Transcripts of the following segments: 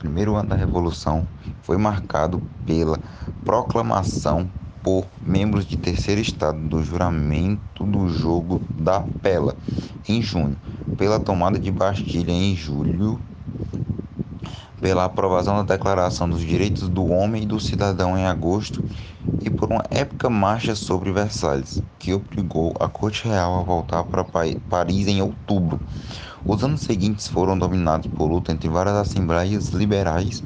primeiro ano da Revolução foi marcado pela proclamação por membros de terceiro estado do juramento do jogo da Pela em junho, pela tomada de Bastilha em julho, pela aprovação da Declaração dos Direitos do Homem e do Cidadão em agosto e por uma épica marcha sobre Versalhes, que obrigou a corte real a voltar para Paris em outubro. Os anos seguintes foram dominados por luta entre várias assembleias liberais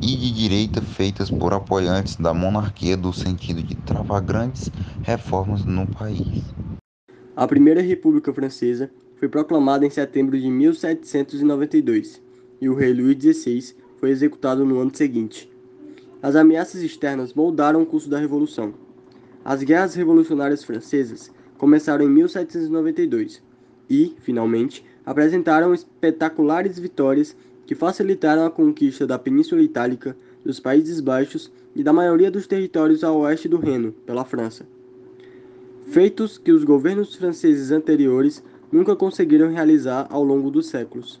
e de direita feitas por apoiantes da monarquia no sentido de travar grandes reformas no país. A Primeira República Francesa foi proclamada em setembro de 1792 e o rei Luís XVI foi executado no ano seguinte. As ameaças externas moldaram o curso da Revolução. As guerras revolucionárias francesas começaram em 1792 e, finalmente, apresentaram espetaculares vitórias que facilitaram a conquista da Península Itálica, dos Países Baixos e da maioria dos territórios a oeste do Reno, pela França. Feitos que os governos franceses anteriores nunca conseguiram realizar ao longo dos séculos.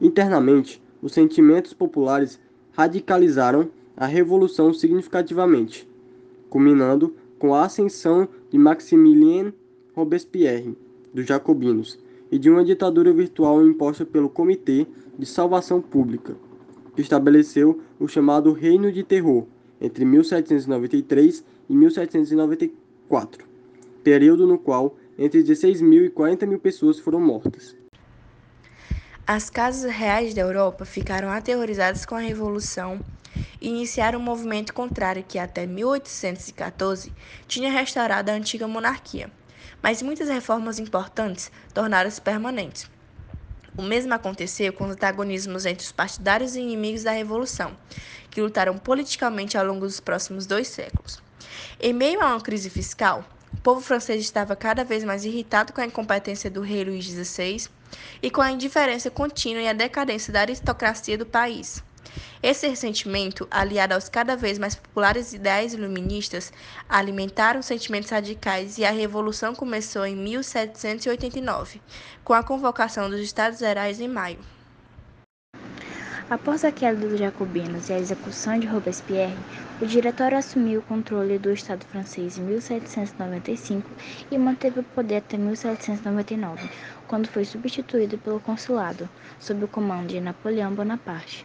Internamente, os sentimentos populares radicalizaram a revolução significativamente, culminando com a ascensão de Maximilien Robespierre, dos Jacobinos, e de uma ditadura virtual imposta pelo Comitê de Salvação Pública, que estabeleceu o chamado Reino de Terror entre 1793 e 1794, período no qual entre 16 mil e 40 mil pessoas foram mortas. As casas reais da Europa ficaram aterrorizadas com a Revolução e iniciaram um movimento contrário que até 1814 tinha restaurado a antiga monarquia mas muitas reformas importantes tornaram-se permanentes. O mesmo aconteceu com os antagonismos entre os partidários e inimigos da Revolução, que lutaram politicamente ao longo dos próximos dois séculos. Em meio a uma crise fiscal, o povo francês estava cada vez mais irritado com a incompetência do rei Luís XVI e com a indiferença contínua e a decadência da aristocracia do país. Esse ressentimento, aliado aos cada vez mais populares ideais iluministas, alimentaram sentimentos radicais e a revolução começou em 1789, com a convocação dos Estados Gerais em maio. Após a queda dos jacobinos e a execução de Robespierre, o diretório assumiu o controle do Estado francês em 1795 e manteve o poder até 1799, quando foi substituído pelo consulado, sob o comando de Napoleão Bonaparte.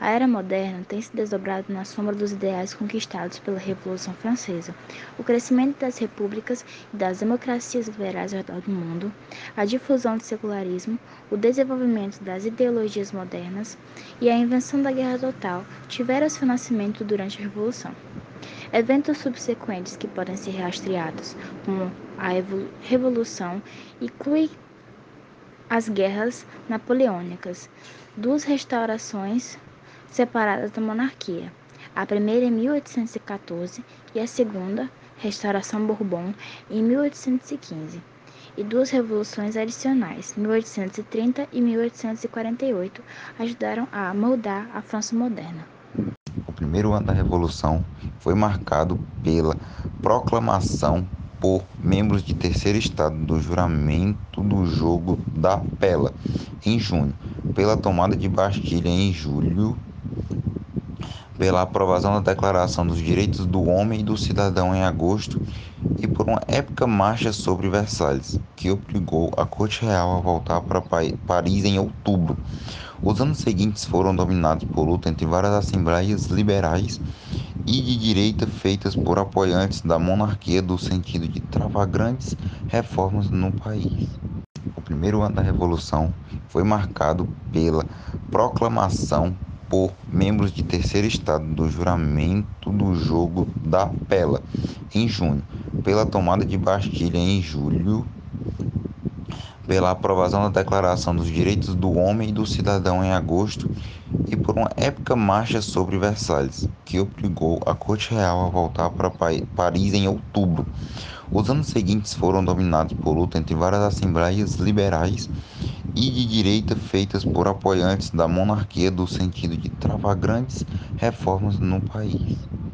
A era moderna tem se desdobrado na sombra dos ideais conquistados pela Revolução Francesa. O crescimento das repúblicas e das democracias liberais ao redor do mundo, a difusão do secularismo, o desenvolvimento das ideologias modernas e a invenção da guerra total tiveram seu nascimento durante a Revolução. Eventos subsequentes que podem ser rastreados, como a Revolução, incluem as guerras napoleônicas, duas restaurações separadas da monarquia. A primeira em 1814 e a segunda, Restauração Bourbon, em 1815, e duas revoluções adicionais, 1830 e 1848, ajudaram a moldar a França moderna. O primeiro ano da Revolução foi marcado pela proclamação por membros de terceiro estado do juramento do jogo da Pela em junho, pela tomada de Bastilha em julho pela aprovação da Declaração dos Direitos do Homem e do Cidadão em agosto e por uma épica marcha sobre Versalhes, que obrigou a corte real a voltar para Paris em outubro. Os anos seguintes foram dominados por luta entre várias assembleias liberais e de direita feitas por apoiantes da monarquia no sentido de travar grandes reformas no país. O primeiro ano da Revolução foi marcado pela proclamação por membros de terceiro estado do juramento do jogo da Pela em junho, pela tomada de Bastilha em julho, pela aprovação da Declaração dos Direitos do Homem e do Cidadão em agosto e por uma épica marcha sobre Versalhes, que obrigou a corte real a voltar para Paris em outubro. Os anos seguintes foram dominados por luta entre várias assembleias liberais e de direita feitas por apoiantes da monarquia no sentido de travar grandes reformas no país.